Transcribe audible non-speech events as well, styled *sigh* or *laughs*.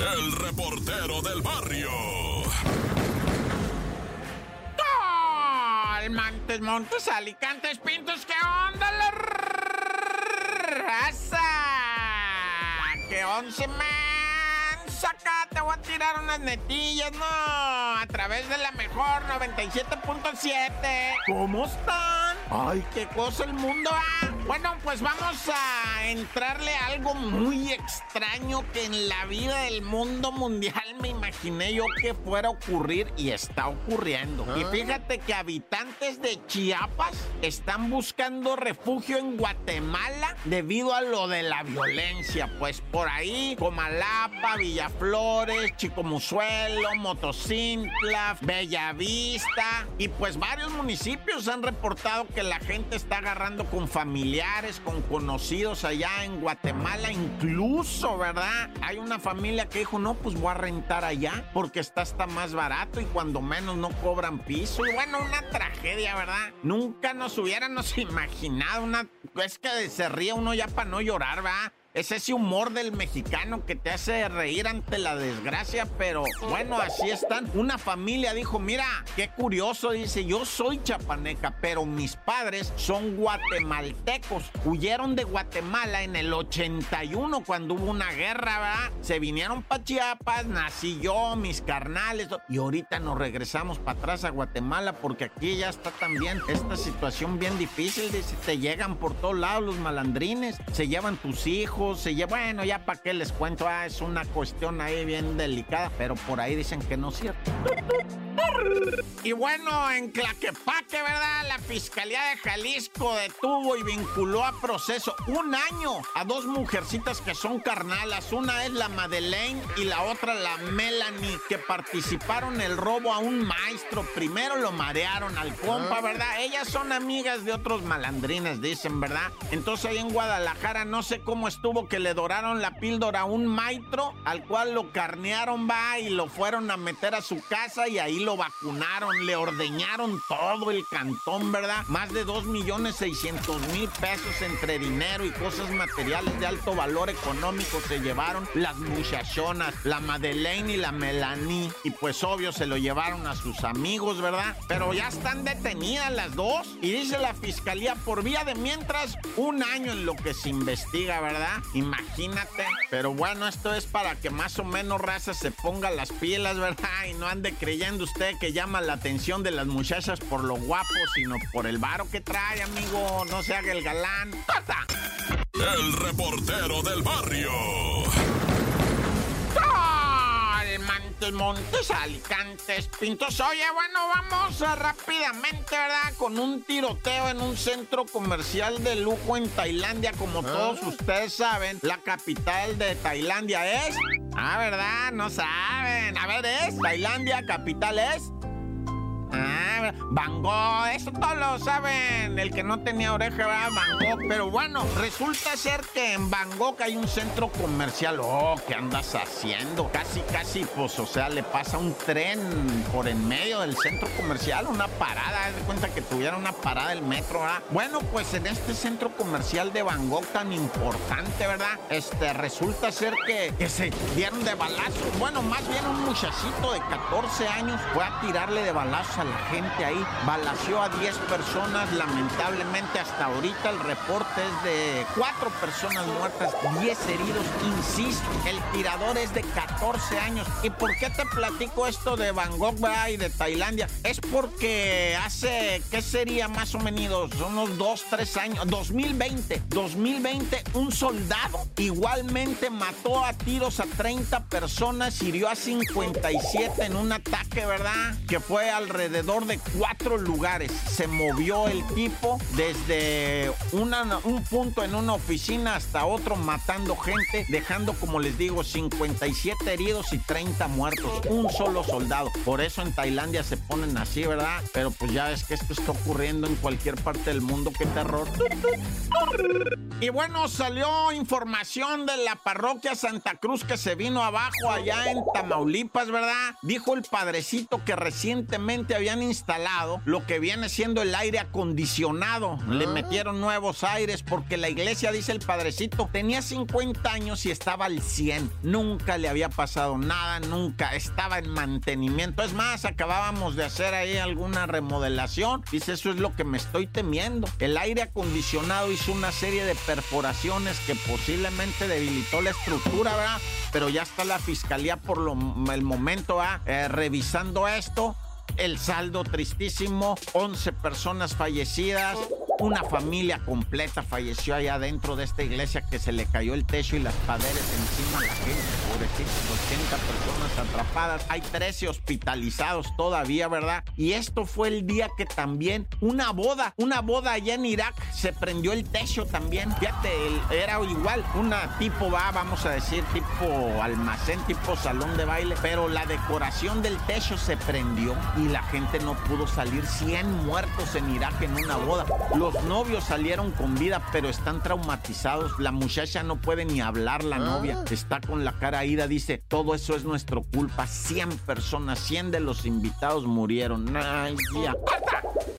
el reportero del barrio. Montes, Montes, Alicantes, Pintos, ¿qué onda la raza? ¿Qué once, man? Saca, te voy a tirar unas netillas, ¿no? A través de la mejor 97.7. ¿Cómo están? Ay, qué cosa el mundo, ¿ah? Bueno, pues vamos a entrarle a algo muy extraño que en la vida del mundo mundial me imaginé yo que fuera a ocurrir y está ocurriendo. Y Ah. fíjate que habitantes de Chiapas están buscando refugio en Guatemala debido a lo de la violencia. Pues por ahí, Comalapa, Villaflores, Chicomuzuelo, Motocintla, Bellavista y pues varios municipios han reportado que la gente está agarrando con familiares, con conocidos allá en Guatemala, incluso, ¿verdad? Hay una familia que dijo, no, pues voy a rentar allá porque está hasta más barato y cuando menos no cobran piso. Y bueno, una tragedia, ¿verdad? Nunca nos hubiéramos *laughs* imaginado una... Es que se ríe uno ya para no llorar, ¿verdad? Es ese humor del mexicano que te hace reír ante la desgracia, pero bueno, así están. Una familia dijo, mira, qué curioso, dice, yo soy chapaneca, pero mis padres son guatemaltecos. Huyeron de Guatemala en el 81 cuando hubo una guerra, ¿verdad? Se vinieron para Chiapas, nací yo, mis carnales, y ahorita nos regresamos para atrás a Guatemala porque aquí ya está también esta situación bien difícil, dice, te llegan por todos lados los malandrines, se llevan tus hijos, llevan, bueno, ya para qué les cuento, ah, es una cuestión ahí bien delicada, pero por ahí dicen que no es cierto. Y bueno, en Claquepaque, ¿verdad? La Fiscalía de Jalisco detuvo y vinculó a proceso un año a dos mujercitas que son carnalas. Una es la Madeleine y la otra la Melanie, que participaron en el robo a un maestro. Primero lo marearon al compa, ¿verdad? Ellas son amigas de otros malandrines, dicen, ¿verdad? Entonces ahí en Guadalajara no sé cómo estuvo que le doraron la píldora a un maestro, al cual lo carnearon, va, y lo fueron a meter a su casa y ahí lo vacunaron, le ordeñaron todo el cantón, ¿verdad? Más de 2 millones 600 mil pesos entre dinero y cosas materiales de alto valor económico se llevaron las muchachonas, la Madeleine y la Melanie. Y pues obvio se lo llevaron a sus amigos, ¿verdad? Pero ya están detenidas las dos y dice la fiscalía por vía de mientras un año en lo que se investiga, ¿verdad? Imagínate. Pero bueno, esto es para que más o menos raza se ponga las pilas, ¿verdad? *laughs* Y no ande creyendo usted que llama la atención de las muchachas por lo guapo, sino por el varo que trae, amigo. No se haga el galán. ¡Corta! El reportero del barrio. Montes, Montes, Alicantes, Pintos. Oye, bueno, vamos a rápidamente, ¿verdad? Con un tiroteo en un centro comercial de lujo en Tailandia. Como todos ustedes saben, la capital de Tailandia es... Ah, ¿verdad? No saben. A ver, ¿es? Tailandia, capital es... Ah, Bangkok, eso todos lo saben. El que no tenía oreja era Bangkok. Pero bueno, resulta ser que en Bangkok hay un centro comercial. Oh, ¿qué andas haciendo? Casi, casi, pues, o sea, le pasa un tren por en medio del centro comercial, una parada. Haz de cuenta que tuviera una parada el metro, ¿verdad? Bueno, pues en este centro comercial de Bangkok tan importante, ¿verdad? Este, resulta ser que, que se dieron de balazos. Bueno, más bien un muchachito de 14 años fue a tirarle de balazos a la gente ahí. Balació a 10 personas. Lamentablemente, hasta ahorita el reporte es de 4 personas muertas, 10 heridos. Insisto, el tirador es de 14 años. ¿Y por qué te platico esto de Bangkok y de Tailandia? Es porque hace, ¿qué sería más o menos? Unos 2, 3 años. 2020. 2020, un soldado igualmente mató a tiros a 30 personas, hirió a 57 en un ataque, ¿verdad? Que fue alrededor de cuatro lugares. Se movió el tipo desde un punto en una oficina hasta otro matando gente, dejando, como les digo, 57 heridos y 30 muertos. Un solo soldado. Por eso en Tailandia se ponen así, ¿verdad? Pero pues ya ves que esto está ocurriendo en cualquier parte del mundo. ¡Qué terror! Y bueno, salió información de la parroquia Santa Cruz que se vino abajo allá en Tamaulipas, ¿verdad? Dijo el padrecito que recientemente habían instalado lo que viene siendo el aire acondicionado. Le ah. metieron nuevos aires porque la iglesia, dice el padrecito, tenía 50 años y estaba al 100. Nunca le había pasado nada, nunca estaba en mantenimiento. Es más, acabábamos de hacer ahí alguna remodelación. Dice, eso es lo que me estoy temiendo. El aire acondicionado hizo una serie de perforaciones que posiblemente debilitó la estructura, ¿verdad? Pero ya está la fiscalía por lo, el momento, eh, revisando esto. El saldo tristísimo, 11 personas fallecidas, una familia completa falleció allá dentro de esta iglesia que se le cayó el techo y las paredes encima. La gente, pobrecitos, 80 personas atrapadas. Hay 13 hospitalizados todavía, ¿verdad? Y esto fue el día que también una boda, una boda allá en Irak, se prendió el techo también. Fíjate, era igual, una tipo va, vamos a decir, tipo almacén, tipo salón de baile, pero la decoración del techo se prendió y la gente no pudo salir. 100 muertos en Irak en una boda. Novios salieron con vida, pero están traumatizados. La muchacha no puede ni hablar, la novia. Ah. Está con la cara ida. Dice, todo eso es nuestro culpa. 100 personas, 100 de los invitados murieron. Ay, ya.